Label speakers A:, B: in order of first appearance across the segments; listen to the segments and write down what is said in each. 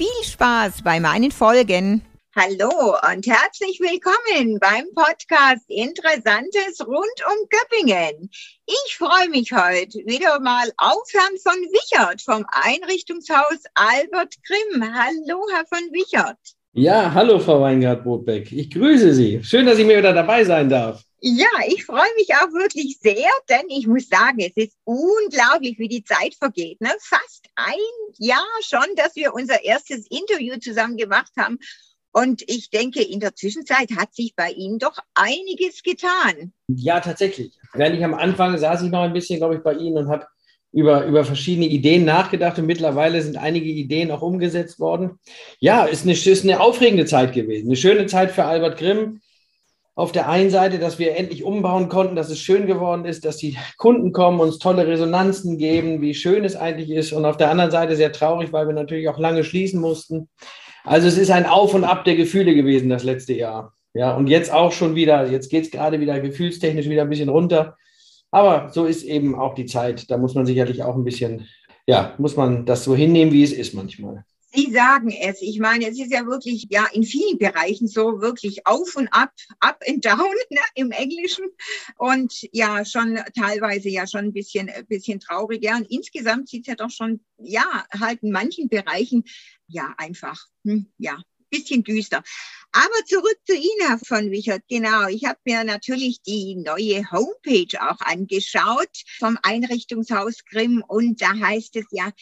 A: Viel Spaß bei meinen Folgen. Hallo und herzlich willkommen beim Podcast Interessantes rund um Göppingen. Ich freue mich heute wieder mal auf Herrn von Wichert vom Einrichtungshaus Albert Grimm. Hallo, Herr von Wichert.
B: Ja, hallo Frau Weingart-Botbeck. Ich grüße Sie. Schön, dass ich mir wieder dabei sein darf.
A: Ja, ich freue mich auch wirklich sehr, denn ich muss sagen, es ist unglaublich, wie die Zeit vergeht. Ne? Fast ein Jahr schon, dass wir unser erstes Interview zusammen gemacht haben. Und ich denke, in der Zwischenzeit hat sich bei Ihnen doch einiges getan.
B: Ja, tatsächlich. Während ich am Anfang saß ich noch ein bisschen, glaube ich, bei Ihnen und habe über, über verschiedene Ideen nachgedacht und mittlerweile sind einige Ideen auch umgesetzt worden. Ja, ist eine, ist eine aufregende Zeit gewesen. Eine schöne Zeit für Albert Grimm. Auf der einen Seite, dass wir endlich umbauen konnten, dass es schön geworden ist, dass die Kunden kommen, uns tolle Resonanzen geben, wie schön es eigentlich ist. Und auf der anderen Seite sehr traurig, weil wir natürlich auch lange schließen mussten. Also es ist ein Auf und Ab der Gefühle gewesen das letzte Jahr. Ja, und jetzt auch schon wieder, jetzt geht es gerade wieder gefühlstechnisch wieder ein bisschen runter. Aber so ist eben auch die Zeit. Da muss man sicherlich auch ein bisschen, ja, muss man das so hinnehmen, wie es ist manchmal.
A: Sie sagen es. Ich meine, es ist ja wirklich, ja, in vielen Bereichen so wirklich auf und ab, up and down ne, im Englischen. Und ja, schon teilweise ja schon ein bisschen, ein bisschen traurig. Ja, und insgesamt sieht es ja doch schon, ja, halt in manchen Bereichen, ja, einfach, hm, ja, bisschen düster. Aber zurück zu Ihnen, Herr von Wichert. Genau, ich habe mir natürlich die neue Homepage auch angeschaut vom Einrichtungshaus Grimm und da heißt es ja,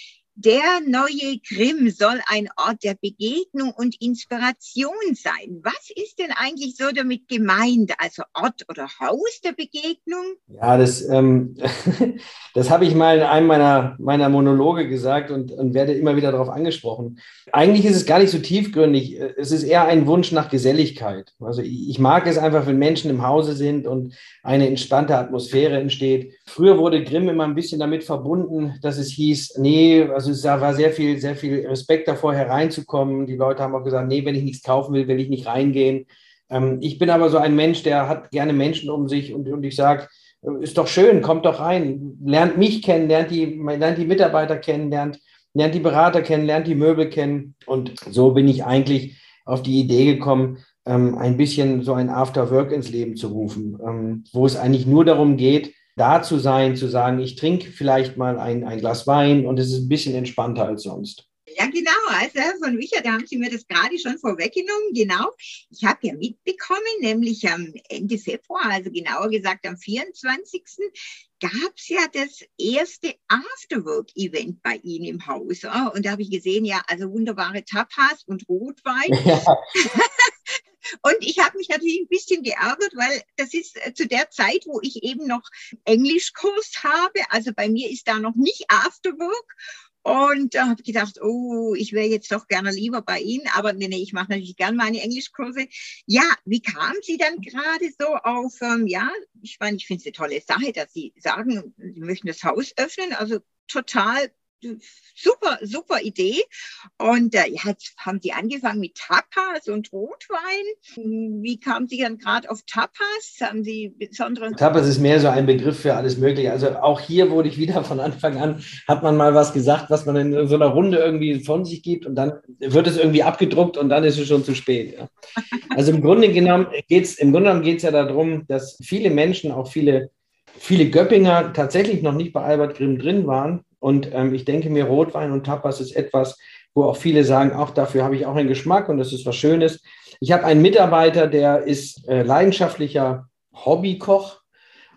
A: der neue Grimm soll ein Ort der Begegnung und Inspiration sein. Was ist denn eigentlich so damit gemeint? Also Ort oder Haus der Begegnung?
B: Ja, das, ähm, das habe ich mal in einem meiner, meiner Monologe gesagt und, und werde immer wieder darauf angesprochen. Eigentlich ist es gar nicht so tiefgründig. Es ist eher ein Wunsch nach Geselligkeit. Also ich mag es einfach, wenn Menschen im Hause sind und eine entspannte Atmosphäre entsteht. Früher wurde Grimm immer ein bisschen damit verbunden, dass es hieß, nee, also also es war sehr viel, sehr viel Respekt davor, hereinzukommen. Die Leute haben auch gesagt, nee, wenn ich nichts kaufen will, will ich nicht reingehen. Ähm, ich bin aber so ein Mensch, der hat gerne Menschen um sich und, und ich sage, äh, ist doch schön, kommt doch rein, lernt mich kennen, lernt die, lernt die Mitarbeiter kennen, lernt, lernt die Berater kennen, lernt die Möbel kennen. Und so bin ich eigentlich auf die Idee gekommen, ähm, ein bisschen so ein After-Work ins Leben zu rufen, ähm, wo es eigentlich nur darum geht, da zu sein, zu sagen, ich trinke vielleicht mal ein, ein Glas Wein und es ist ein bisschen entspannter als sonst.
A: Ja, genau. Also Herr von Wicher, da haben Sie mir das gerade schon vorweggenommen. Genau. Ich habe ja mitbekommen, nämlich am Ende Februar, also genauer gesagt am 24. gab es ja das erste Afterwork-Event bei Ihnen im Haus. Und da habe ich gesehen, ja, also wunderbare Tapas und Rotwein. Ja. Und ich habe mich natürlich ein bisschen geärgert, weil das ist äh, zu der Zeit, wo ich eben noch Englischkurs habe. Also bei mir ist da noch nicht Afterwork. Und da habe ich gedacht, oh, ich wäre jetzt doch gerne lieber bei Ihnen, aber nee, nee ich mache natürlich gern meine Englischkurse. Ja, wie kamen Sie dann gerade so auf, ähm, ja, ich meine, ich finde es eine tolle Sache, dass Sie sagen, Sie möchten das Haus öffnen, also total super, super Idee. Und äh, jetzt haben Sie angefangen mit Tapas und Rotwein. Wie kamen Sie dann gerade auf Tapas? Haben Sie besondere.
B: Tapas ist mehr so ein Begriff für alles Mögliche. Also auch hier wurde ich wieder von Anfang an, hat man mal was gesagt, was man in so einer Runde irgendwie von sich gibt und dann wird es irgendwie abgedruckt und dann ist es schon zu spät. Ja. Also im Grunde genommen geht es im Grunde genommen geht's ja darum, dass viele Menschen, auch viele viele Göppinger tatsächlich noch nicht bei Albert Grimm drin waren und ähm, ich denke mir, Rotwein und Tapas ist etwas, wo auch viele sagen, auch dafür habe ich auch einen Geschmack und das ist was Schönes. Ich habe einen Mitarbeiter, der ist äh, leidenschaftlicher Hobbykoch.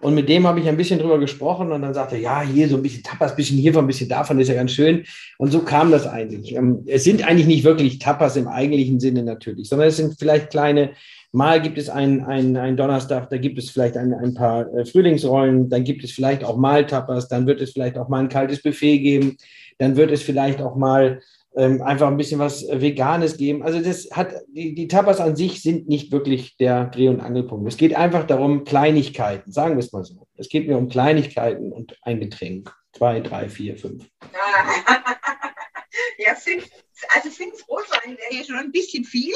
B: Und mit dem habe ich ein bisschen drüber gesprochen und dann sagte er, ja, hier so ein bisschen Tapas, ein bisschen hiervon, ein bisschen davon, ist ja ganz schön. Und so kam das eigentlich. Ähm, es sind eigentlich nicht wirklich Tapas im eigentlichen Sinne natürlich, sondern es sind vielleicht kleine Mal gibt es einen, einen, Donnerstag, da gibt es vielleicht ein, ein paar äh, Frühlingsrollen, dann gibt es vielleicht auch mal Tapas, dann wird es vielleicht auch mal ein kaltes Buffet geben, dann wird es vielleicht auch mal ähm, einfach ein bisschen was Veganes geben. Also das hat, die, die Tapas an sich sind nicht wirklich der Dreh- und Angelpunkt. Es geht einfach darum, Kleinigkeiten, sagen wir es mal so. Es geht mir um Kleinigkeiten und ein Getränk. Zwei, drei, vier, fünf.
A: ja, fünf, also fünf Rotwein wäre ja schon ein bisschen viel.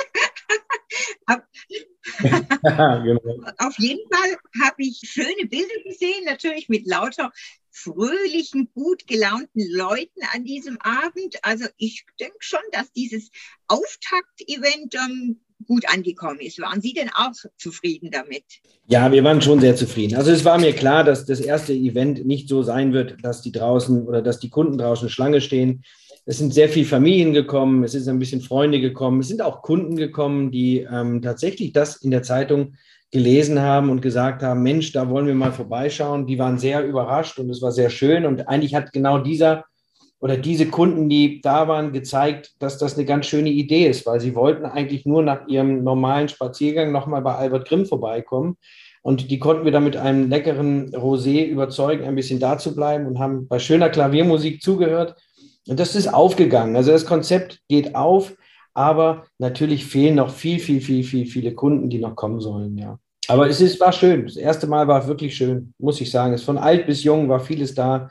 A: genau. Auf jeden Fall habe ich schöne Bilder gesehen, natürlich mit lauter fröhlichen, gut gelaunten Leuten an diesem Abend. Also ich denke schon, dass dieses Auftakt-Event ähm, gut angekommen ist. Waren Sie denn auch zufrieden damit?
B: Ja, wir waren schon sehr zufrieden. Also es war mir klar, dass das erste Event nicht so sein wird, dass die draußen oder dass die Kunden draußen Schlange stehen. Es sind sehr viele Familien gekommen, es sind ein bisschen Freunde gekommen, es sind auch Kunden gekommen, die ähm, tatsächlich das in der Zeitung gelesen haben und gesagt haben, Mensch, da wollen wir mal vorbeischauen. Die waren sehr überrascht und es war sehr schön. Und eigentlich hat genau dieser oder diese Kunden, die da waren, gezeigt, dass das eine ganz schöne Idee ist, weil sie wollten eigentlich nur nach ihrem normalen Spaziergang nochmal bei Albert Grimm vorbeikommen. Und die konnten wir dann mit einem leckeren Rosé überzeugen, ein bisschen da zu bleiben und haben bei schöner Klaviermusik zugehört. Und das ist aufgegangen. Also das Konzept geht auf, aber natürlich fehlen noch viel, viel, viel, viel, viele Kunden, die noch kommen sollen, ja. Aber es ist, war schön. Das erste Mal war wirklich schön, muss ich sagen. Es von alt bis jung war vieles da.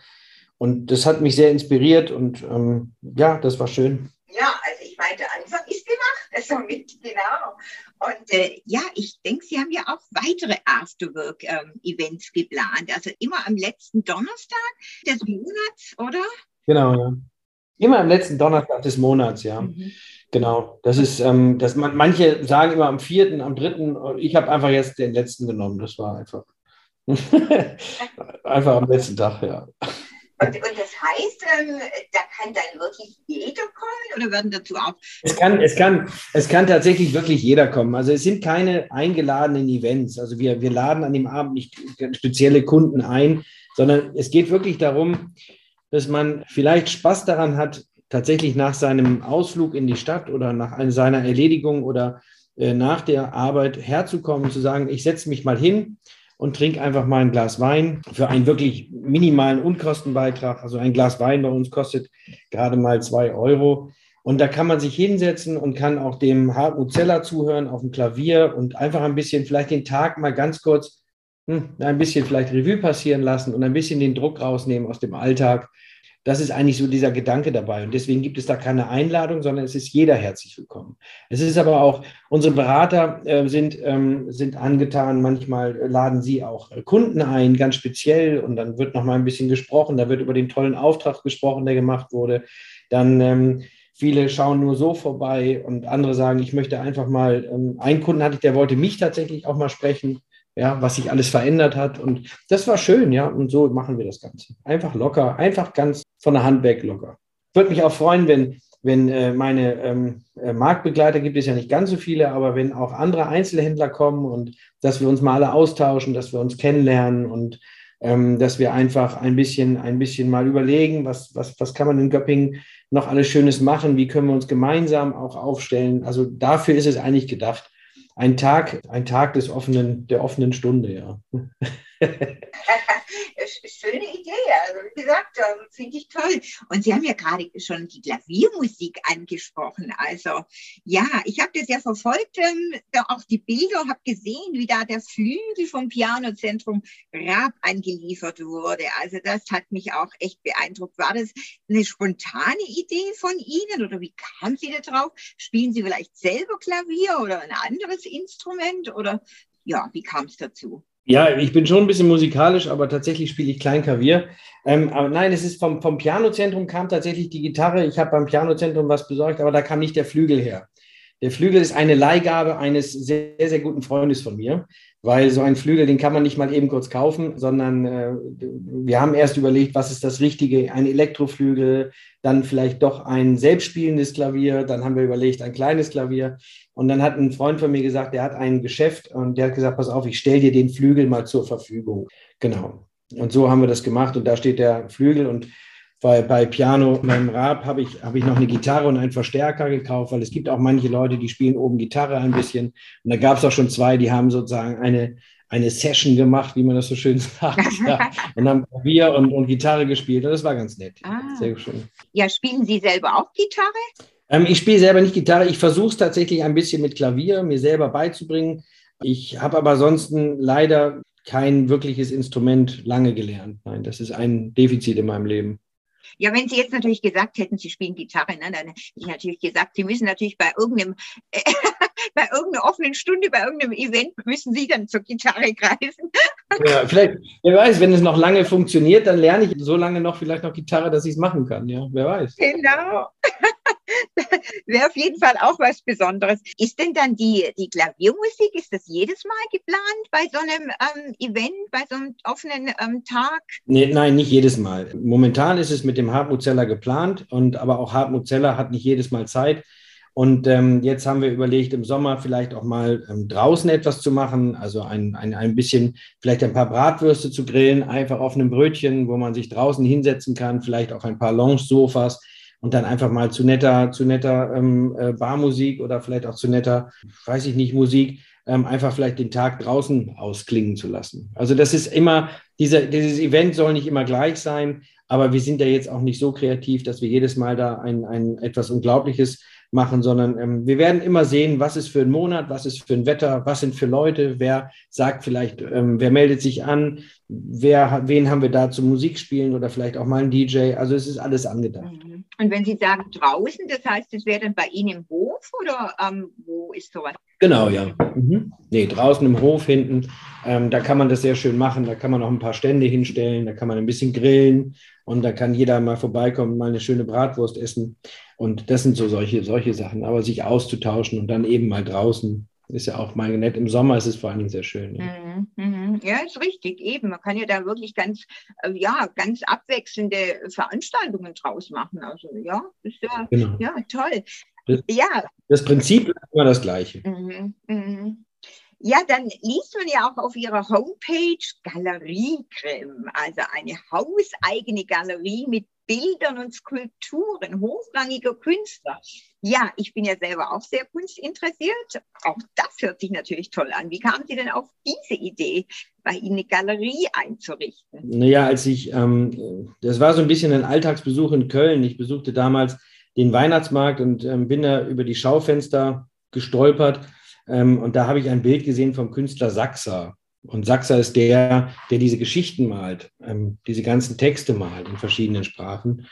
B: Und das hat mich sehr inspiriert und ähm, ja, das war schön.
A: Ja, also ich meinte, Anfang ist gemacht, also mit, genau. Und äh, ja, ich denke, Sie haben ja auch weitere Afterwork-Events ähm, geplant. Also immer am letzten Donnerstag des Monats, oder?
B: Genau, ja. Immer am letzten Donnerstag des Monats, ja. Mhm. Genau. Das ist, ähm, das man, manche sagen immer am vierten, am dritten. Ich habe einfach jetzt den letzten genommen. Das war einfach. einfach am letzten Tag, ja.
A: Und, und das heißt, ähm, da kann dann wirklich jeder kommen oder werden dazu auch?
B: Es kann, es, kann, es kann tatsächlich wirklich jeder kommen. Also es sind keine eingeladenen Events. Also wir, wir laden an dem Abend nicht spezielle Kunden ein, sondern es geht wirklich darum, dass man vielleicht Spaß daran hat, tatsächlich nach seinem Ausflug in die Stadt oder nach seiner Erledigung oder äh, nach der Arbeit herzukommen, zu sagen, ich setze mich mal hin und trinke einfach mal ein Glas Wein für einen wirklich minimalen Unkostenbeitrag. Also ein Glas Wein bei uns kostet gerade mal zwei Euro. Und da kann man sich hinsetzen und kann auch dem Hartmut Zeller zuhören auf dem Klavier und einfach ein bisschen vielleicht den Tag mal ganz kurz hm, ein bisschen vielleicht Revue passieren lassen und ein bisschen den Druck rausnehmen aus dem Alltag das ist eigentlich so dieser Gedanke dabei. Und deswegen gibt es da keine Einladung, sondern es ist jeder herzlich willkommen. Es ist aber auch, unsere Berater äh, sind, ähm, sind angetan. Manchmal laden sie auch Kunden ein, ganz speziell. Und dann wird noch mal ein bisschen gesprochen. Da wird über den tollen Auftrag gesprochen, der gemacht wurde. Dann ähm, viele schauen nur so vorbei und andere sagen, ich möchte einfach mal, ähm, einen Kunden hatte ich, der wollte mich tatsächlich auch mal sprechen ja, was sich alles verändert hat. Und das war schön, ja. Und so machen wir das Ganze. Einfach locker, einfach ganz von der Hand weg locker. Würde mich auch freuen, wenn, wenn äh, meine ähm, äh, Marktbegleiter gibt es ja nicht ganz so viele, aber wenn auch andere Einzelhändler kommen und dass wir uns mal alle austauschen, dass wir uns kennenlernen und ähm, dass wir einfach ein bisschen, ein bisschen mal überlegen, was, was, was kann man in Göppingen noch alles Schönes machen, wie können wir uns gemeinsam auch aufstellen. Also dafür ist es eigentlich gedacht ein Tag, ein Tag des offenen, der offenen Stunde, ja.
A: Schöne Idee, also wie gesagt, finde ich toll. Und Sie haben ja gerade schon die Klaviermusik angesprochen. Also ja, ich habe das ja verfolgt, ähm, auch die Bilder, habe gesehen, wie da der Flügel vom Pianozentrum Raab angeliefert wurde. Also das hat mich auch echt beeindruckt. War das eine spontane Idee von Ihnen oder wie kamen Sie da drauf? Spielen Sie vielleicht selber Klavier oder ein anderes Instrument oder ja, wie kam es dazu?
B: Ja, ich bin schon ein bisschen musikalisch, aber tatsächlich spiele ich Kleinklavier. Ähm, aber nein, es ist vom, vom Pianozentrum kam tatsächlich die Gitarre. Ich habe beim Pianozentrum was besorgt, aber da kam nicht der Flügel her. Der Flügel ist eine Leihgabe eines sehr, sehr guten Freundes von mir, weil so ein Flügel, den kann man nicht mal eben kurz kaufen, sondern äh, wir haben erst überlegt, was ist das Richtige, ein Elektroflügel, dann vielleicht doch ein selbstspielendes Klavier, dann haben wir überlegt, ein kleines Klavier. Und dann hat ein Freund von mir gesagt, der hat ein Geschäft und der hat gesagt, pass auf, ich stelle dir den Flügel mal zur Verfügung. Genau. Und so haben wir das gemacht und da steht der Flügel und bei, bei Piano, meinem Rab, habe ich, hab ich noch eine Gitarre und einen Verstärker gekauft, weil es gibt auch manche Leute, die spielen oben Gitarre ein bisschen. Und da gab es auch schon zwei, die haben sozusagen eine, eine Session gemacht, wie man das so schön sagt. ja. Und haben Klavier und, und Gitarre gespielt. Und das war ganz nett. Ah.
A: Sehr schön. Ja, spielen Sie selber auch Gitarre?
B: Ähm, ich spiele selber nicht Gitarre. Ich versuche es tatsächlich ein bisschen mit Klavier mir selber beizubringen. Ich habe aber ansonsten leider kein wirkliches Instrument lange gelernt. Nein, das ist ein Defizit in meinem Leben.
A: Ja, wenn Sie jetzt natürlich gesagt hätten, Sie spielen Gitarre, ne, dann hätte ich natürlich gesagt, Sie müssen natürlich bei irgendeinem, bei irgendeiner offenen Stunde, bei irgendeinem Event, müssen Sie dann zur Gitarre greifen.
B: Ja, vielleicht, wer weiß, wenn es noch lange funktioniert, dann lerne ich so lange noch vielleicht noch Gitarre, dass ich es machen kann. Ja, wer weiß.
A: Genau. Wäre auf jeden Fall auch was Besonderes. Ist denn dann die, die Klaviermusik, ist das jedes Mal geplant bei so einem ähm, Event, bei so einem offenen ähm, Tag?
B: Nee, nein, nicht jedes Mal. Momentan ist es mit dem Hartmut Zeller geplant, und, aber auch Hartmut Zeller hat nicht jedes Mal Zeit. Und ähm, jetzt haben wir überlegt, im Sommer vielleicht auch mal ähm, draußen etwas zu machen, also ein, ein, ein bisschen, vielleicht ein paar Bratwürste zu grillen, einfach auf einem Brötchen, wo man sich draußen hinsetzen kann, vielleicht auch ein paar Lounge-Sofas und dann einfach mal zu netter, zu netter ähm, äh, Barmusik oder vielleicht auch zu netter, weiß ich nicht, Musik, ähm, einfach vielleicht den Tag draußen ausklingen zu lassen. Also das ist immer, dieser, dieses Event soll nicht immer gleich sein, aber wir sind ja jetzt auch nicht so kreativ, dass wir jedes Mal da ein, ein etwas Unglaubliches machen, sondern ähm, wir werden immer sehen, was ist für ein Monat, was ist für ein Wetter, was sind für Leute, wer sagt vielleicht, ähm, wer meldet sich an, wer, wen haben wir da zum Musikspielen oder vielleicht auch mal ein DJ. Also es ist alles angedacht. Mhm.
A: Und wenn Sie sagen draußen, das heißt, es wäre dann bei Ihnen im Hof oder ähm, wo ist sowas?
B: Genau, ja. Mhm. Nee, draußen im Hof hinten, ähm, da kann man das sehr schön machen. Da kann man auch ein paar Stände hinstellen, da kann man ein bisschen grillen und da kann jeder mal vorbeikommen, mal eine schöne Bratwurst essen. Und das sind so solche, solche Sachen. Aber sich auszutauschen und dann eben mal draußen ist ja auch mal nett. Im Sommer ist es vor allen Dingen sehr schön.
A: Ja. Mhm, mhm. ja, ist richtig, eben. Man kann ja da wirklich ganz, äh, ja, ganz abwechselnde Veranstaltungen draus machen. Also ja, ist ja, genau. ja toll.
B: Das, ja. das Prinzip ist immer das gleiche. Mhm,
A: mhm. Ja, dann liest man ja auch auf ihrer Homepage Galeriecreme, also eine hauseigene Galerie mit Bildern und Skulpturen hochrangiger Künstler. Ja, ich bin ja selber auch sehr kunstinteressiert. Auch das hört sich natürlich toll an. Wie kamen Sie denn auf diese Idee, bei Ihnen eine Galerie einzurichten?
B: Naja, als ich, ähm, das war so ein bisschen ein Alltagsbesuch in Köln. Ich besuchte damals den Weihnachtsmarkt und ähm, bin da über die Schaufenster gestolpert. Ähm, und da habe ich ein Bild gesehen vom Künstler Sachser. Und Sachser ist der, der diese Geschichten malt, ähm, diese ganzen Texte malt in verschiedenen Sprachen.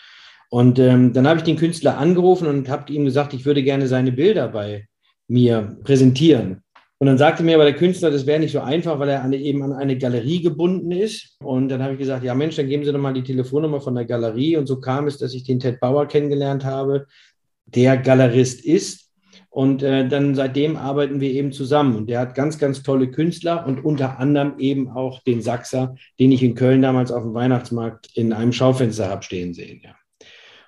B: Und ähm, dann habe ich den Künstler angerufen und habe ihm gesagt, ich würde gerne seine Bilder bei mir präsentieren. Und dann sagte mir aber der Künstler, das wäre nicht so einfach, weil er eine, eben an eine Galerie gebunden ist. Und dann habe ich gesagt, ja Mensch, dann geben Sie doch mal die Telefonnummer von der Galerie. Und so kam es, dass ich den Ted Bauer kennengelernt habe, der Galerist ist und äh, dann seitdem arbeiten wir eben zusammen. Und der hat ganz, ganz tolle Künstler und unter anderem eben auch den Sachser, den ich in Köln damals auf dem Weihnachtsmarkt in einem Schaufenster habe stehen sehen. Ja.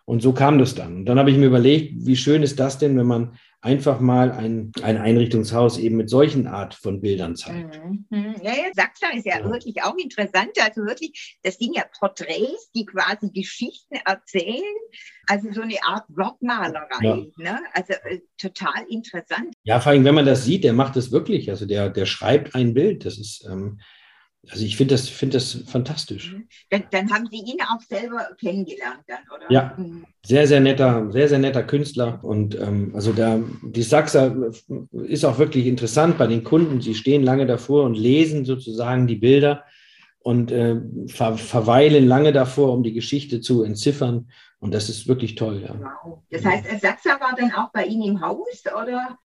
B: Und so kam das dann. Und dann habe ich mir überlegt, wie schön ist das denn, wenn man einfach mal ein, ein Einrichtungshaus eben mit solchen Art von Bildern zeigt.
A: Mhm. mhm. Ja, ja, Sachsen ist ja, ja, wirklich auch interessant. Also wirklich, das sind ja Porträts, die quasi Geschichten erzählen. Also so eine Art Wortmalerei. Ja. Ne? Also äh, total interessant.
B: Ja, vor allem, wenn man das sieht, der macht das wirklich. Also der, der schreibt ein Bild. Das ist, ähm, also ich finde das, find das fantastisch. Mhm.
A: Dann, dann, haben Sie ihn auch selber kennengelernt dann, oder?
B: Ja, mhm. sehr, sehr netter, sehr, sehr netter Künstler. Und ähm, also da, die Sachser ist auch wirklich interessant bei den Kunden. Sie stehen lange davor und lesen sozusagen die Bilder und äh, ver verweilen lange davor, um die Geschichte zu entziffern. Und das ist wirklich toll. Ja.
A: Wow. Das heißt, Sachser war dann auch bei Ihnen im Haus, oder?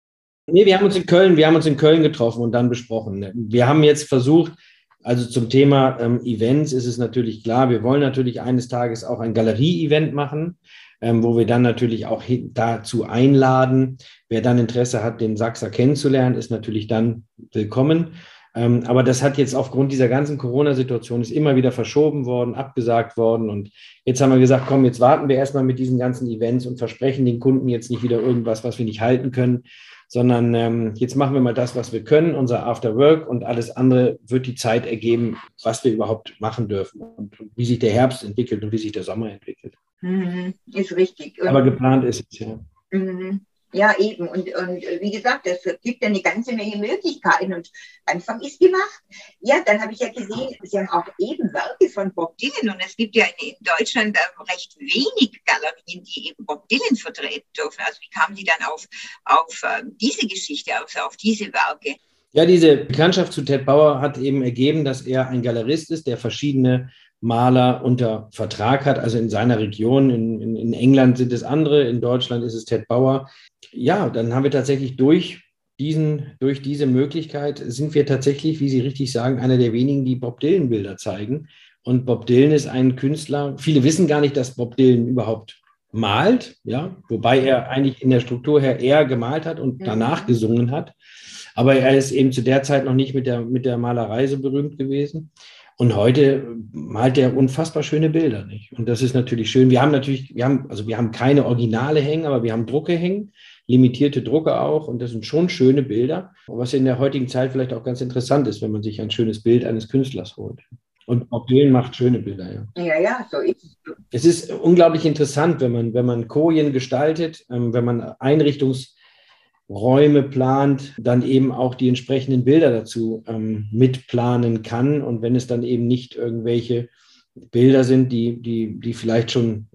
B: Nee, wir haben uns in Köln, wir haben uns in Köln getroffen und dann besprochen. Wir haben jetzt versucht, also zum Thema ähm, Events ist es natürlich klar, wir wollen natürlich eines Tages auch ein Galerie-Event machen, ähm, wo wir dann natürlich auch dazu einladen. Wer dann Interesse hat, den Sachser kennenzulernen, ist natürlich dann willkommen. Ähm, aber das hat jetzt aufgrund dieser ganzen Corona-Situation ist immer wieder verschoben worden, abgesagt worden. Und jetzt haben wir gesagt, komm, jetzt warten wir erstmal mit diesen ganzen Events und versprechen den Kunden jetzt nicht wieder irgendwas, was wir nicht halten können, sondern ähm, jetzt machen wir mal das, was wir können, unser After Work und alles andere wird die Zeit ergeben, was wir überhaupt machen dürfen und, wie sich der Herbst entwickelt und wie sich der Sommer entwickelt.
A: Mhm, ist richtig.
B: Aber geplant ist es ja. Mhm.
A: Ja, eben. Und, und wie gesagt, es gibt eine ganze Menge Möglichkeiten und Anfang ist gemacht. Ja, dann habe ich ja gesehen, Sie haben auch eben Werke von Bob Dylan und es gibt ja in Deutschland recht wenig Galerien, die eben Bob Dylan vertreten dürfen. Also wie kamen Sie dann auf, auf äh, diese Geschichte, also auf diese Werke?
B: Ja, diese Bekanntschaft zu Ted Bauer hat eben ergeben, dass er ein Galerist ist, der verschiedene Maler unter Vertrag hat, also in seiner Region. In, in, in, England sind es andere, in Deutschland ist es Ted Bauer. Ja, dann haben wir tatsächlich durch, diesen, durch diese Möglichkeit, sind wir tatsächlich, wie Sie richtig sagen, einer der wenigen, die Bob Dylan-Bilder zeigen. Und Bob Dylan ist ein Künstler, viele wissen gar nicht, dass Bob Dylan überhaupt malt, ja, wobei er eigentlich in der Struktur her eher gemalt hat und danach gesungen hat. Aber er ist eben zu der Zeit noch nicht mit der, mit der Malerei so berühmt gewesen. Und heute malt er unfassbar schöne Bilder, nicht? Und das ist natürlich schön. Wir haben natürlich, wir haben, also wir haben keine Originale hängen, aber wir haben Drucke hängen, limitierte Drucke auch. Und das sind schon schöne Bilder, was in der heutigen Zeit vielleicht auch ganz interessant ist, wenn man sich ein schönes Bild eines Künstlers holt. Und Bob Dylan macht schöne Bilder,
A: ja. Ja, ja, so ist es.
B: Es ist unglaublich interessant, wenn man, wenn man Kojen gestaltet, ähm, wenn man Einrichtungs- Räume plant, dann eben auch die entsprechenden Bilder dazu ähm, mitplanen kann. Und wenn es dann eben nicht irgendwelche Bilder sind, die, die, die vielleicht schon,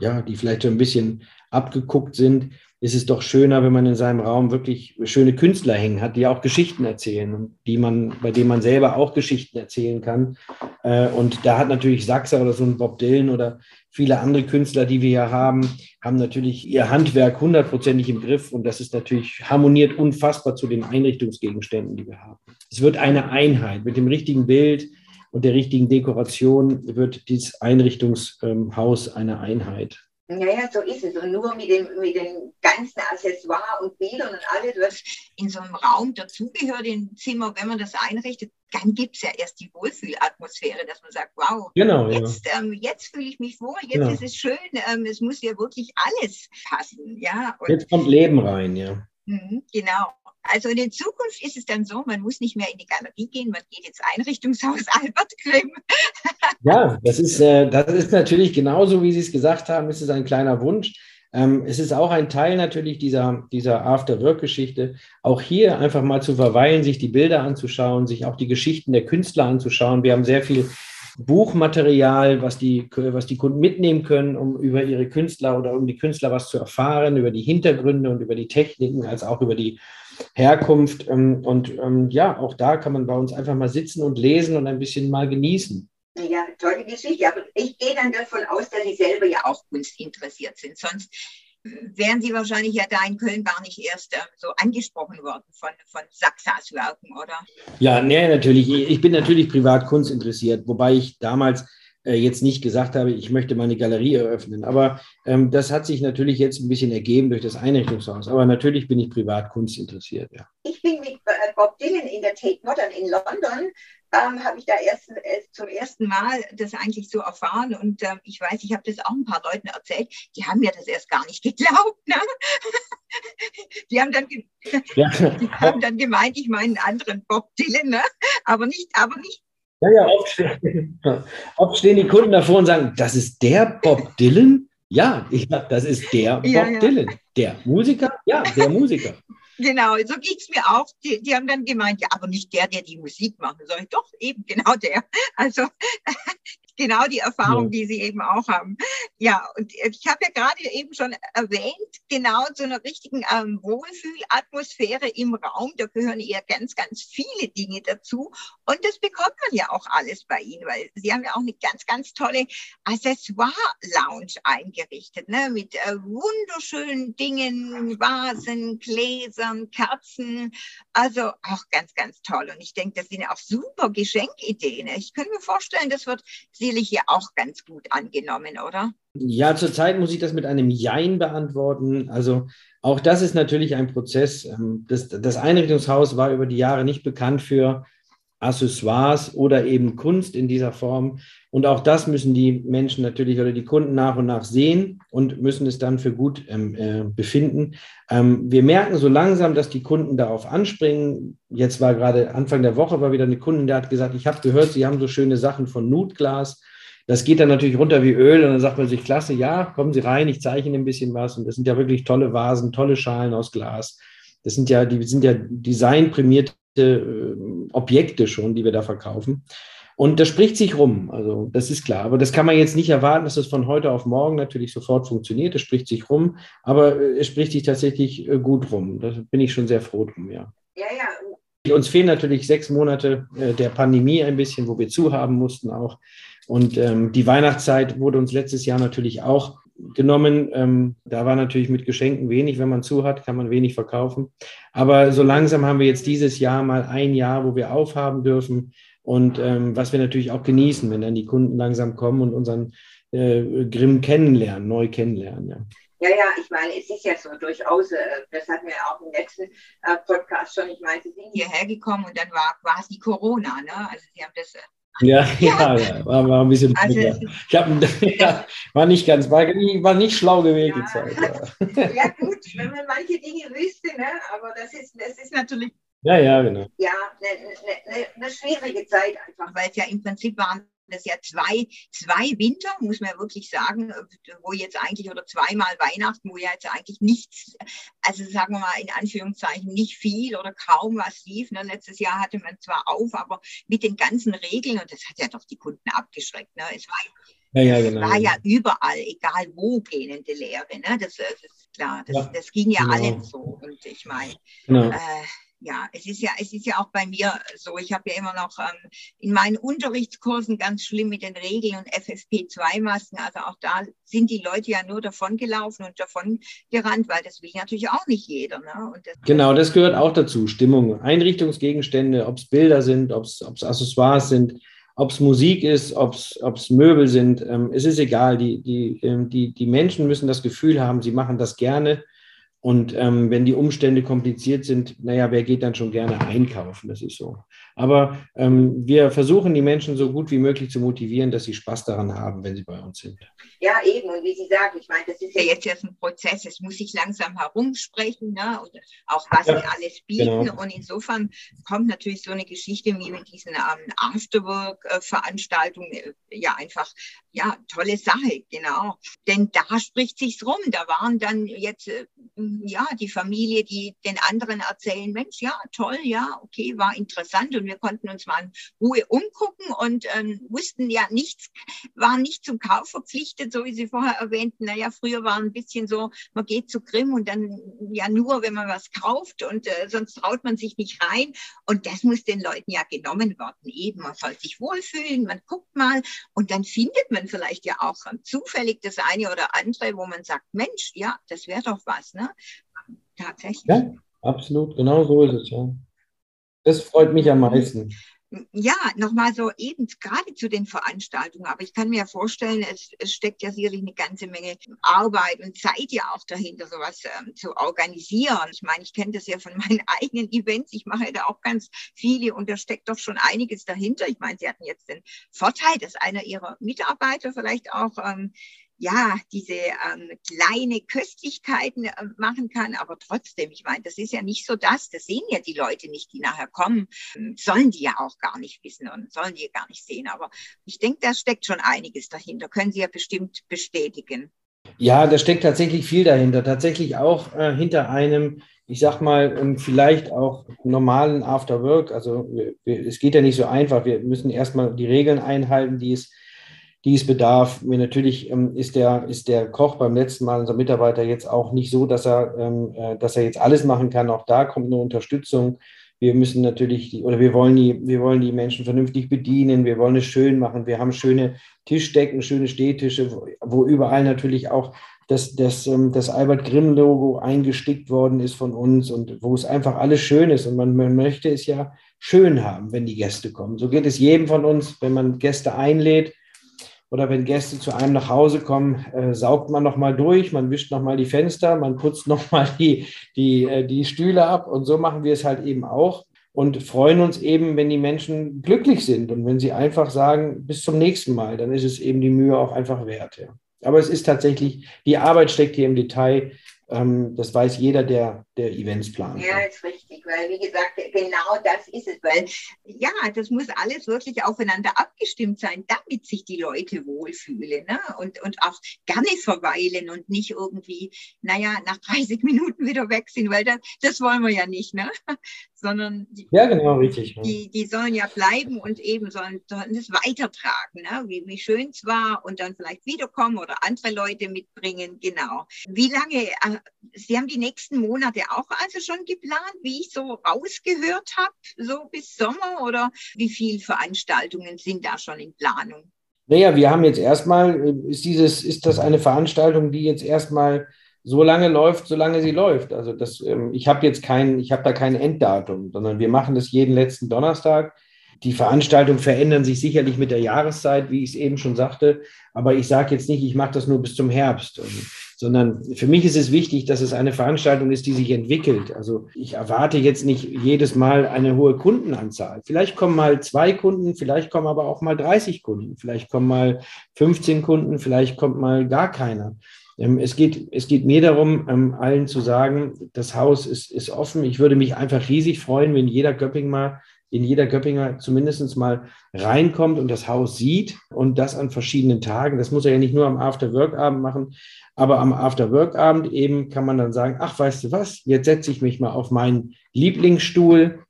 B: ja, die vielleicht schon ein bisschen abgeguckt sind, ist es doch schöner, wenn man in seinem Raum wirklich schöne Künstler hängen hat, die auch Geschichten erzählen die man, bei denen man selber auch Geschichten erzählen kann. Äh, und da hat natürlich Sachser oder so ein Bob Dylan oder viele andere Künstler, die wir hier haben, haben natürlich ihr Handwerk hundertprozentig im Griff und das ist natürlich harmoniert unfassbar zu den Einrichtungsgegenständen, die wir haben. Es wird eine Einheit mit dem richtigen Bild und der richtigen Dekoration wird dieses Einrichtungshaus eine Einheit.
A: Ja, ja, so ist es. Und nur mit dem, mit den ganzen Accessoires und Bildern und alles, was in so einem Raum dazugehört, im Zimmer, wenn man das einrichtet, dann gibt es ja erst die Wohlfühlatmosphäre, dass man sagt, wow,
B: genau,
A: jetzt, ja. ähm, jetzt fühle ich mich wohl, jetzt genau. ist es schön, ähm, es muss ja wirklich alles passen. Ja?
B: Und, jetzt kommt Leben rein, ja.
A: Mhm, genau. Also in der Zukunft ist es dann so, man muss nicht mehr in die Galerie gehen, man geht ins Einrichtungshaus Albert Grimm.
B: ja, das ist, äh, das ist natürlich genauso, wie Sie es gesagt haben, ist es ein kleiner Wunsch. Ähm, es ist auch ein Teil natürlich dieser, dieser After-Work-Geschichte, auch hier einfach mal zu verweilen, sich die Bilder anzuschauen, sich auch die Geschichten der Künstler anzuschauen. Wir haben sehr viel Buchmaterial, was die, was die Kunden mitnehmen können, um über ihre Künstler oder um die Künstler was zu erfahren, über die Hintergründe und über die Techniken, als auch über die Herkunft. Ähm, und ähm, ja, auch da kann man bei uns einfach mal sitzen und lesen und ein bisschen mal genießen.
A: Ja, tolle Geschichte. Aber ich gehe dann davon aus, dass Sie selber ja auch Kunst interessiert sind. Sonst wären Sie wahrscheinlich ja da in Köln gar nicht erst äh, so angesprochen worden von, von Saxas Werken, oder?
B: Ja, nee, natürlich. Ich bin natürlich privat Kunst interessiert, wobei ich damals jetzt nicht gesagt habe, ich möchte mal eine Galerie eröffnen. Aber ähm, das hat sich natürlich jetzt ein bisschen ergeben durch das Einrichtungshaus. Aber natürlich bin ich privat Kunst interessiert, ja.
A: Ich bin mit äh, Bob Dylan in der Tate Modern in London ähm, habe ich da erst äh, zum ersten Mal das eigentlich so erfahren. Und äh, ich weiß, ich habe das auch ein paar Leuten erzählt, die haben mir das erst gar nicht geglaubt. Ne? Die, haben dann ja. die haben dann gemeint, ich meine einen anderen Bob Dylan, ne? aber nicht, aber nicht
B: ja, ja, oft stehen, oft stehen die Kunden davor und sagen, das ist der Bob Dylan? Ja, ich, das ist der Bob ja, ja. Dylan. Der Musiker? Ja, der Musiker.
A: Genau, so ging es mir auch. Die, die, haben dann gemeint, ja, aber nicht der, der die Musik macht. Sage ich, doch, eben genau der. Also genau die Erfahrung, ja. die Sie eben auch haben. Ja, und ich habe ja gerade eben schon erwähnt, genau zu einer richtigen ähm, Wohlfühlatmosphäre im Raum, da gehören eher ganz, ganz viele Dinge dazu. Und das bekommt man ja auch alles bei Ihnen, weil Sie haben ja auch eine ganz, ganz tolle Accessoire-Lounge eingerichtet, ne? mit äh, wunderschönen Dingen, Vasen, Gläsern, Kerzen. Also auch ganz, ganz toll. Und ich denke, das sind ja auch super Geschenkideen. Ich könnte mir vorstellen, das wird sicherlich hier auch ganz gut angenommen, oder?
B: Ja, zurzeit muss ich das mit einem Jein beantworten. Also auch das ist natürlich ein Prozess. Ähm, das, das Einrichtungshaus war über die Jahre nicht bekannt für Accessoires oder eben Kunst in dieser Form. Und auch das müssen die Menschen natürlich oder die Kunden nach und nach sehen und müssen es dann für gut ähm, äh, befinden. Ähm, wir merken so langsam, dass die Kunden darauf anspringen. Jetzt war gerade Anfang der Woche war wieder eine Kundin, der hat gesagt, ich habe gehört, Sie haben so schöne Sachen von Nutglas. Das geht dann natürlich runter wie Öl und dann sagt man sich, klasse, ja, kommen Sie rein, ich zeige Ihnen ein bisschen was. Und das sind ja wirklich tolle Vasen, tolle Schalen aus Glas. Das sind ja, die sind ja designprämierte äh, Objekte schon, die wir da verkaufen. Und das spricht sich rum, also das ist klar. Aber das kann man jetzt nicht erwarten, dass das von heute auf morgen natürlich sofort funktioniert. Es spricht sich rum, aber äh, es spricht sich tatsächlich äh, gut rum. Da bin ich schon sehr froh drum, ja. Ja, ja. Uns fehlen natürlich sechs Monate der Pandemie ein bisschen, wo wir zuhaben mussten auch. Und ähm, die Weihnachtszeit wurde uns letztes Jahr natürlich auch genommen. Ähm, da war natürlich mit Geschenken wenig. Wenn man zu hat, kann man wenig verkaufen. Aber so langsam haben wir jetzt dieses Jahr mal ein Jahr, wo wir aufhaben dürfen. Und ähm, was wir natürlich auch genießen, wenn dann die Kunden langsam kommen und unseren äh, Grimm kennenlernen, neu kennenlernen. Ja.
A: Ja, ja, ich meine, es ist ja so durchaus, äh, das hatten wir auch im letzten äh, Podcast schon, ich meine, Sie sind hierher gekommen und dann war quasi Corona, ne? Also Sie haben das äh,
B: ja, ja, ja, war, war ein bisschen. Also, ich hab, ja, war nicht ganz, war, war nicht schlau gewählt ja. die Zeit.
A: Ja. ja. gut, wenn man manche Dinge wüsste, ne? aber das ist, das ist natürlich.
B: Ja, ja, genau.
A: Ja, eine ne, ne, ne schwierige Zeit einfach, weil es ja im Prinzip waren das ja zwei, zwei Winter, muss man ja wirklich sagen, wo jetzt eigentlich, oder zweimal Weihnachten, wo ja jetzt eigentlich nichts, also sagen wir mal in Anführungszeichen nicht viel oder kaum was lief. Ne? Letztes Jahr hatte man zwar auf, aber mit den ganzen Regeln, und das hat ja doch die Kunden abgeschreckt. Ne? Es war, ja, ja, genau. war ja überall, egal wo, gähnende Lehre. Ne? Das, das ist klar, das, ja, das ging ja genau. allen so. Und ich meine, genau. äh, ja, es ist ja, es ist ja auch bei mir so. Ich habe ja immer noch ähm, in meinen Unterrichtskursen ganz schlimm mit den Regeln und FFP2-Masken. Also auch da sind die Leute ja nur davon gelaufen und davon gerannt, weil das will natürlich auch nicht jeder. Ne?
B: Das genau, das gehört auch dazu. Stimmung, Einrichtungsgegenstände, ob es Bilder sind, ob es Accessoires sind, ob es Musik ist, ob es Möbel sind. Ähm, es ist egal. Die, die, ähm, die, die Menschen müssen das Gefühl haben, sie machen das gerne und ähm, wenn die Umstände kompliziert sind, naja, wer geht dann schon gerne einkaufen? Das ist so. Aber ähm, wir versuchen die Menschen so gut wie möglich zu motivieren, dass sie Spaß daran haben, wenn sie bei uns sind.
A: Ja, eben. Und wie Sie sagen, ich meine, das ist ja jetzt erst ein Prozess. Es muss sich langsam herumsprechen, ne? Und auch was ja, sie alles bieten. Genau. Und insofern kommt natürlich so eine Geschichte wie mit diesen ähm, Afterwork-Veranstaltungen äh, ja einfach, ja, tolle Sache, genau. Denn da spricht sich's rum. Da waren dann jetzt, äh, ja, die Familie, die den anderen erzählen, Mensch, ja, toll, ja, okay, war interessant. Und wir konnten uns mal in Ruhe umgucken und ähm, wussten ja nichts, waren nicht zum Kauf verpflichtet so wie Sie vorher erwähnten, naja, früher war ein bisschen so, man geht zu Grimm und dann ja nur, wenn man was kauft und äh, sonst traut man sich nicht rein. Und das muss den Leuten ja genommen werden. Eben, man soll sich wohlfühlen, man guckt mal und dann findet man vielleicht ja auch ähm, zufällig das eine oder andere, wo man sagt, Mensch, ja, das wäre doch was, ne?
B: Tatsächlich. Ja, absolut, genau so ist es, ja. Das freut mich am meisten
A: ja, nochmal so eben gerade zu den Veranstaltungen. Aber ich kann mir ja vorstellen, es, es, steckt ja sicherlich eine ganze Menge Arbeit und Zeit ja auch dahinter, sowas ähm, zu organisieren. Ich meine, ich kenne das ja von meinen eigenen Events. Ich mache ja da auch ganz viele und da steckt doch schon einiges dahinter. Ich meine, Sie hatten jetzt den Vorteil, dass einer Ihrer Mitarbeiter vielleicht auch ähm, ja, diese ähm, kleine Köstlichkeiten äh, machen kann, aber trotzdem, ich meine, das ist ja nicht so das, das sehen ja die Leute nicht, die nachher kommen, ähm, sollen die ja auch gar nicht wissen und sollen die ja gar nicht sehen, aber ich denke, da steckt schon einiges dahinter, können Sie ja bestimmt bestätigen.
B: Ja, da steckt tatsächlich viel dahinter, tatsächlich auch äh, hinter einem, ich sag mal, ähm, vielleicht auch normalen Afterwork, also wir, wir, es geht ja nicht so einfach, wir müssen erstmal die Regeln einhalten, die es die es bedarf. Mir natürlich ähm, ist, der, ist der Koch beim letzten Mal, unser Mitarbeiter, jetzt auch nicht so, dass er, ähm, äh, dass er jetzt alles machen kann. Auch da kommt eine Unterstützung. Wir müssen natürlich, die, oder wir wollen die, wir wollen die Menschen vernünftig bedienen, wir wollen es schön machen. Wir haben schöne Tischdecken, schöne Stehtische, wo, wo überall natürlich auch das, das, ähm, das Albert Grimm-Logo eingestickt worden ist von uns und wo es einfach alles schön ist. Und man, man möchte es ja schön haben, wenn die Gäste kommen. So geht es jedem von uns, wenn man Gäste einlädt oder wenn Gäste zu einem nach Hause kommen, äh, saugt man nochmal durch, man wischt nochmal die Fenster, man putzt nochmal die, die, äh, die Stühle ab und so machen wir es halt eben auch und freuen uns eben, wenn die Menschen glücklich sind und wenn sie einfach sagen, bis zum nächsten Mal, dann ist es eben die Mühe auch einfach wert. Ja. Aber es ist tatsächlich, die Arbeit steckt hier im Detail. Ähm, das weiß jeder, der der Events planen.
A: Ja, ist richtig, weil wie gesagt, genau das ist es, weil ja, das muss alles wirklich aufeinander abgestimmt sein, damit sich die Leute wohlfühlen ne? und, und auch gerne verweilen und nicht irgendwie, naja, nach 30 Minuten wieder weg sind, weil das, das wollen wir ja nicht, ne? sondern die,
B: ja, genau, richtig.
A: Die, die sollen ja bleiben und eben sollen, sollen es weitertragen, ne? wie, wie schön es war und dann vielleicht wiederkommen oder andere Leute mitbringen, genau. Wie lange, äh, Sie haben die nächsten Monate auch also schon geplant, wie ich so rausgehört habe, so bis Sommer oder wie viele Veranstaltungen sind da schon in Planung?
B: Naja, wir haben jetzt erstmal, ist dieses, ist das eine Veranstaltung, die jetzt erstmal so lange läuft, solange sie läuft. Also das, ähm, ich habe jetzt kein, ich habe da kein Enddatum, sondern wir machen das jeden letzten Donnerstag. Die Veranstaltungen verändern sich sicherlich mit der Jahreszeit, wie ich es eben schon sagte. Aber ich sage jetzt nicht, ich mache das nur bis zum Herbst, sondern für mich ist es wichtig, dass es eine Veranstaltung ist, die sich entwickelt. Also ich erwarte jetzt nicht jedes Mal eine hohe Kundenanzahl. Vielleicht kommen mal zwei Kunden, vielleicht kommen aber auch mal 30 Kunden, vielleicht kommen mal 15 Kunden, vielleicht kommt mal gar keiner. Ähm, es geht, es geht mir darum, ähm, allen zu sagen, das Haus ist, ist offen. Ich würde mich einfach riesig freuen, wenn jeder Göpping mal, in jeder Göppinger zumindest mal reinkommt und das Haus sieht und das an verschiedenen Tagen. Das muss er ja nicht nur am After-Work-Abend machen, aber am After-Work-Abend eben kann man dann sagen, ach, weißt du was, jetzt setze ich mich mal auf meinen Lieblingsstuhl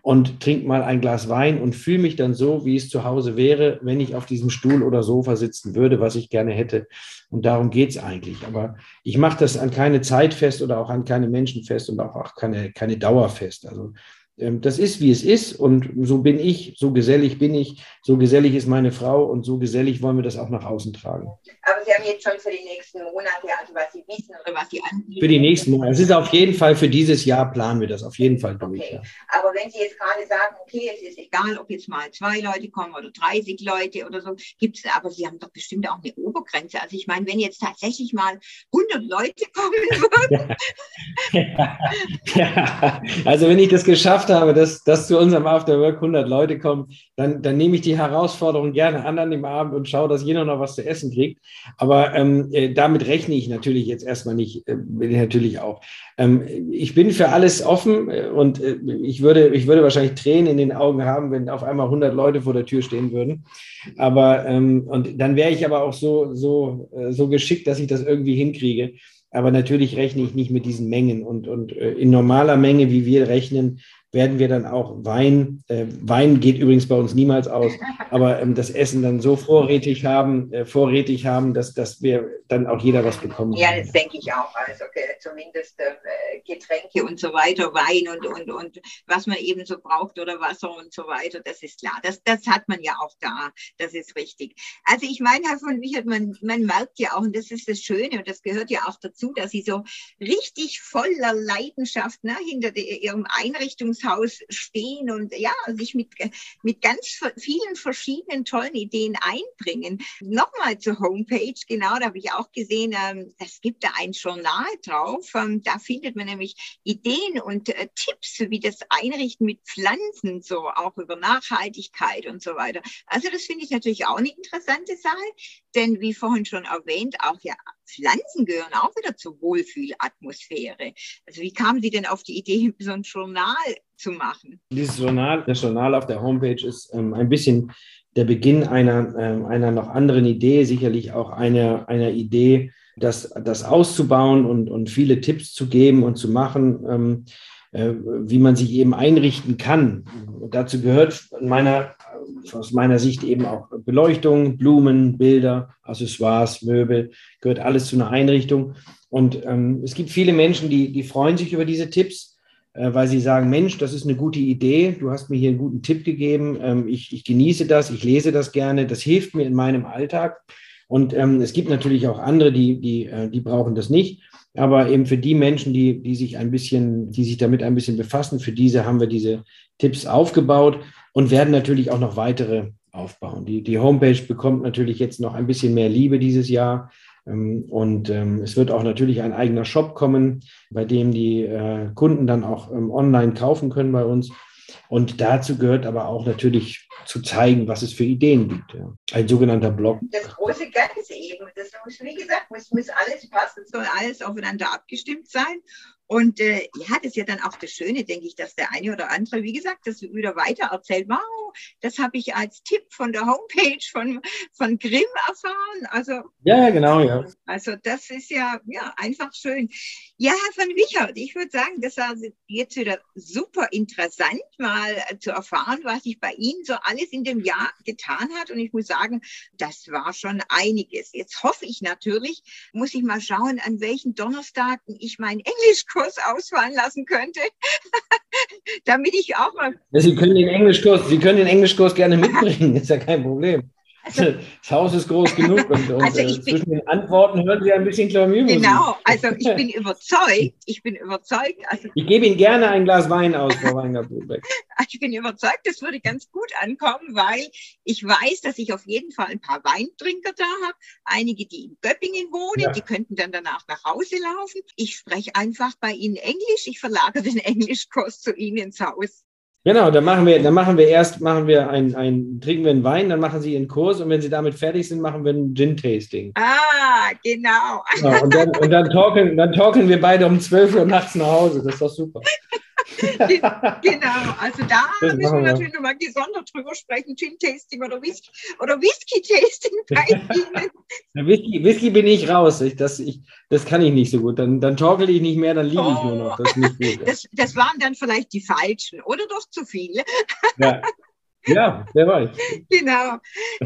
B: und trinke mal ein Glas Wein und fühle mich dann so, wie es zu Hause wäre, wenn ich auf diesem Stuhl oder Sofa sitzen würde, was ich gerne hätte. Und darum geht es eigentlich. Aber ich mache das an keine Zeit fest oder auch an keine Menschen fest und auch, auch keine, keine Dauer fest. Also das ist, wie es ist und so bin ich, so gesellig bin ich, so gesellig ist meine Frau und so gesellig wollen wir das auch nach außen tragen.
A: Aber Sie haben jetzt schon für die nächsten Monate, also was Sie wissen oder was Sie
B: anbieten? Für die nächsten Monate. Es ist auf jeden Fall für dieses Jahr planen wir das auf jeden Fall durch.
A: Okay. Ja. Aber wenn Sie jetzt gerade sagen, okay, es ist egal, ob jetzt mal zwei Leute kommen oder 30 Leute oder so, gibt es, aber Sie haben doch bestimmt auch eine Obergrenze. Also ich meine, wenn jetzt tatsächlich mal 100 Leute kommen würden.
B: ja. ja. Also wenn ich das geschafft habe, dass, dass zu unserem Afterwork 100 Leute kommen, dann, dann nehme ich die Herausforderung gerne an an dem Abend und schaue, dass jeder noch was zu essen kriegt. Aber ähm, äh, damit rechne ich natürlich jetzt erstmal nicht, äh, bin ich natürlich auch. Ähm, ich bin für alles offen äh, und äh, ich, würde, ich würde wahrscheinlich Tränen in den Augen haben, wenn auf einmal 100 Leute vor der Tür stehen würden. Aber ähm, und dann wäre ich aber auch so, so, äh, so geschickt, dass ich das irgendwie hinkriege. Aber natürlich rechne ich nicht mit diesen Mengen und, und äh, in normaler Menge, wie wir rechnen, werden wir dann auch Wein, äh, Wein geht übrigens bei uns niemals aus, aber ähm, das Essen dann so vorrätig haben, äh, vorrätig haben, dass, dass wir dann auch jeder was bekommen.
A: Ja, das denke ich auch. Also okay, zumindest äh, Getränke und so weiter, Wein und, und, und was man eben so braucht oder Wasser und so weiter, das ist klar. Das, das hat man ja auch da. Das ist richtig. Also ich meine, Herr von Wichert, man, man merkt ja auch, und das ist das Schöne, und das gehört ja auch dazu, dass Sie so richtig voller Leidenschaft ne, hinter die, Ihrem Einrichtungs Haus stehen und ja, sich mit, mit ganz vielen verschiedenen tollen Ideen einbringen. Nochmal zur Homepage, genau, da habe ich auch gesehen, ähm, es gibt da ein Journal drauf. Ähm, da findet man nämlich Ideen und äh, Tipps, wie das Einrichten mit Pflanzen, so auch über Nachhaltigkeit und so weiter. Also das finde ich natürlich auch eine interessante Sache, denn wie vorhin schon erwähnt, auch ja Pflanzen gehören auch wieder zur Wohlfühlatmosphäre. Also wie kamen Sie denn auf die Idee, so ein Journal zu machen?
B: Dieses Journal, das Journal auf der Homepage ist ähm, ein bisschen der Beginn einer, ähm, einer noch anderen Idee, sicherlich auch einer, einer Idee, das, das auszubauen und, und viele Tipps zu geben und zu machen. Ähm, äh, wie man sich eben einrichten kann. Dazu gehört meiner, aus meiner Sicht eben auch Beleuchtung, Blumen, Bilder, Accessoires, Möbel, gehört alles zu einer Einrichtung. Und ähm, es gibt viele Menschen, die, die freuen sich über diese Tipps, äh, weil sie sagen, Mensch, das ist eine gute Idee, du hast mir hier einen guten Tipp gegeben, ähm, ich, ich genieße das, ich lese das gerne, das hilft mir in meinem Alltag. Und ähm, es gibt natürlich auch andere, die, die, äh, die brauchen das nicht. Aber eben für die Menschen, die, die sich ein bisschen, die sich damit ein bisschen befassen, für diese haben wir diese Tipps aufgebaut und werden natürlich auch noch weitere aufbauen. Die, die Homepage bekommt natürlich jetzt noch ein bisschen mehr Liebe dieses Jahr. Ähm, und ähm, es wird auch natürlich ein eigener Shop kommen, bei dem die äh, Kunden dann auch ähm, online kaufen können bei uns. Und dazu gehört aber auch natürlich zu zeigen, was es für Ideen gibt. Ja. Ein sogenannter Blog.
A: Das große Ganze eben. Das muss, wie gesagt, muss, muss alles passen, soll alles aufeinander abgestimmt sein. Und äh, ja, das ist ja dann auch das Schöne, denke ich, dass der eine oder andere, wie gesagt, das wieder weiter erzählt. Das habe ich als Tipp von der Homepage von, von Grimm erfahren. Also,
B: ja, genau, ja.
A: Also das ist ja, ja einfach schön. Ja, Herr von Wichert, ich würde sagen, das war jetzt wieder super interessant, mal äh, zu erfahren, was sich bei Ihnen so alles in dem Jahr getan hat. Und ich muss sagen, das war schon einiges. Jetzt hoffe ich natürlich, muss ich mal schauen, an welchen Donnerstagen ich meinen Englischkurs ausfallen lassen könnte, damit ich auch mal.
B: Sie können den Englischkurs, Sie können den Englischkurs gerne mitbringen, ist ja kein Problem. Also, das Haus ist groß genug und, und also äh, zwischen den Antworten hören Sie ein bisschen Klaviermusik.
A: Genau, also ich bin überzeugt, ich bin überzeugt. Also,
B: ich gebe Ihnen gerne ein Glas Wein aus, Frau weingart
A: Ich bin überzeugt, das würde ganz gut ankommen, weil ich weiß, dass ich auf jeden Fall ein paar Weintrinker da habe, einige, die in Göppingen wohnen, ja. die könnten dann danach nach Hause laufen. Ich spreche einfach bei Ihnen Englisch, ich verlagere den Englischkurs zu Ihnen ins Haus.
B: Genau, dann machen wir, dann machen wir erst, machen wir ein, ein, trinken wir einen Wein, dann machen Sie Ihren Kurs und wenn Sie damit fertig sind, machen wir ein Gin-Tasting.
A: Ah, genau.
B: genau und, dann, und dann, talken, dann talken wir beide um 12 Uhr nachts nach Hause. Das ist doch super.
A: genau, also da das müssen wir natürlich nochmal gesondert drüber sprechen, Gin-Tasting oder Whisky oder Whisky-Tasting bei Ihnen.
B: Whisky, Whisky bin ich raus. Ich, das, ich, das kann ich nicht so gut. Dann, dann torkel ich nicht mehr, dann liege oh. ich nur noch. Das,
A: das, das, waren dann vielleicht die falschen oder doch zu viele. Ja.
B: Ja, wer weiß.
A: Genau.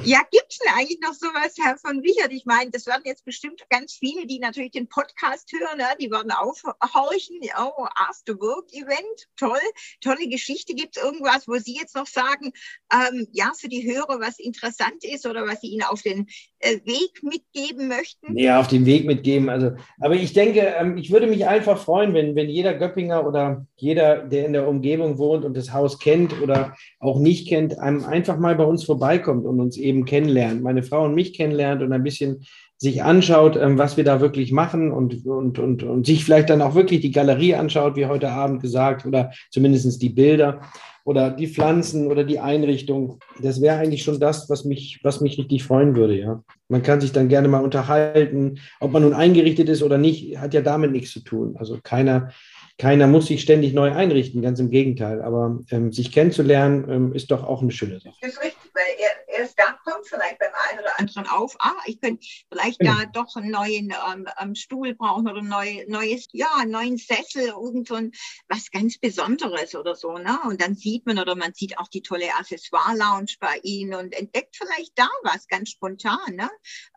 A: Ja, gibt es denn eigentlich noch sowas, Herr von Wichert? Ich meine, das werden jetzt bestimmt ganz viele, die natürlich den Podcast hören, ne? die werden aufhorchen. Oh, After Work Event, toll, tolle Geschichte. Gibt es irgendwas, wo Sie jetzt noch sagen, ähm, ja, für die Hörer, was interessant ist oder was Sie ihnen auf den äh, Weg mitgeben möchten?
B: Ja, auf den Weg mitgeben. Also, aber ich denke, ähm, ich würde mich einfach freuen, wenn, wenn jeder Göppinger oder jeder, der in der Umgebung wohnt und das Haus kennt oder auch nicht kennt, einem einfach mal bei uns vorbeikommt und uns eben kennenlernt, meine Frau und mich kennenlernt und ein bisschen sich anschaut, ähm, was wir da wirklich machen und, und, und, und sich vielleicht dann auch wirklich die Galerie anschaut, wie heute Abend gesagt, oder zumindest die Bilder oder die Pflanzen oder die Einrichtung. Das wäre eigentlich schon das, was mich, was mich richtig freuen würde, ja. Man kann sich dann gerne mal unterhalten. Ob man nun eingerichtet ist oder nicht, hat ja damit nichts zu tun. Also keiner, keiner muss sich ständig neu einrichten, ganz im Gegenteil. Aber ähm, sich kennenzulernen, ähm, ist doch auch eine schöne Sache.
A: Das ist richtig, weil er, erst dann kommt vielleicht beim einen oder anderen auf, ah, ich könnte vielleicht genau. da doch einen neuen ähm, ähm, Stuhl brauchen oder neu, neues, ja, einen neuen Sessel, irgend so ein, was ganz Besonderes oder so. Ne? Und dann sieht man oder man sieht auch die tolle Accessoire-Lounge bei Ihnen und entdeckt vielleicht da was ganz spontan. Ne?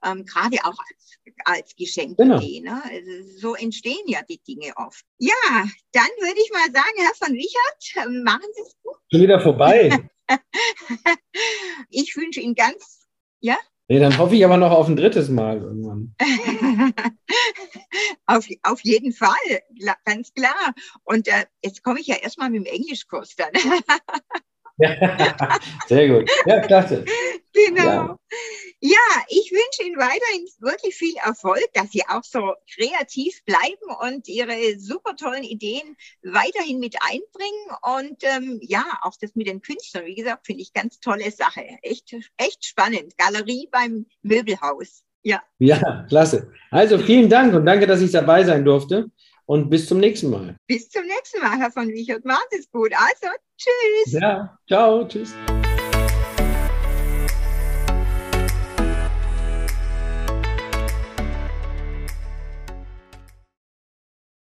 A: Ähm, Gerade auch als, als Geschenkidee. Genau. Ne? Also so entstehen ja die Dinge oft. Ja, dann würde ich mal sagen, Herr von Wichert, machen Sie es gut.
B: Schon wieder vorbei.
A: ich wünsche Ihnen ganz, ja?
B: Nee, dann hoffe ich aber noch auf ein drittes Mal irgendwann.
A: auf, auf jeden Fall, ganz klar. Und äh, jetzt komme ich ja erstmal mit dem Englischkurs dann.
B: Sehr gut. Ja, klasse.
A: Genau. Ja. ja, ich wünsche Ihnen weiterhin wirklich viel Erfolg, dass Sie auch so kreativ bleiben und Ihre super tollen Ideen weiterhin mit einbringen. Und ähm, ja, auch das mit den Künstlern, wie gesagt, finde ich ganz tolle Sache. Echt, echt spannend. Galerie beim Möbelhaus. Ja.
B: Ja, klasse. Also vielen Dank und danke, dass ich dabei sein durfte. Und bis zum nächsten Mal.
A: Bis zum nächsten Mal, Herr von Wichert. Macht es gut. Also, tschüss.
B: Ja, ciao, tschüss.